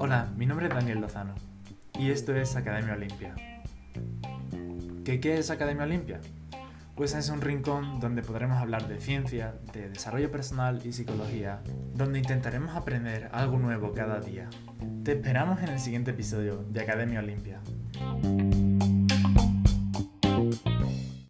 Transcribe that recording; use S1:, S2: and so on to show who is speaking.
S1: Hola, mi nombre es Daniel Lozano y esto es Academia Olimpia. ¿Qué, ¿Qué es Academia Olimpia? Pues es un rincón donde podremos hablar de ciencia, de desarrollo personal y psicología, donde intentaremos aprender algo nuevo cada día. Te esperamos en el siguiente episodio de Academia Olimpia.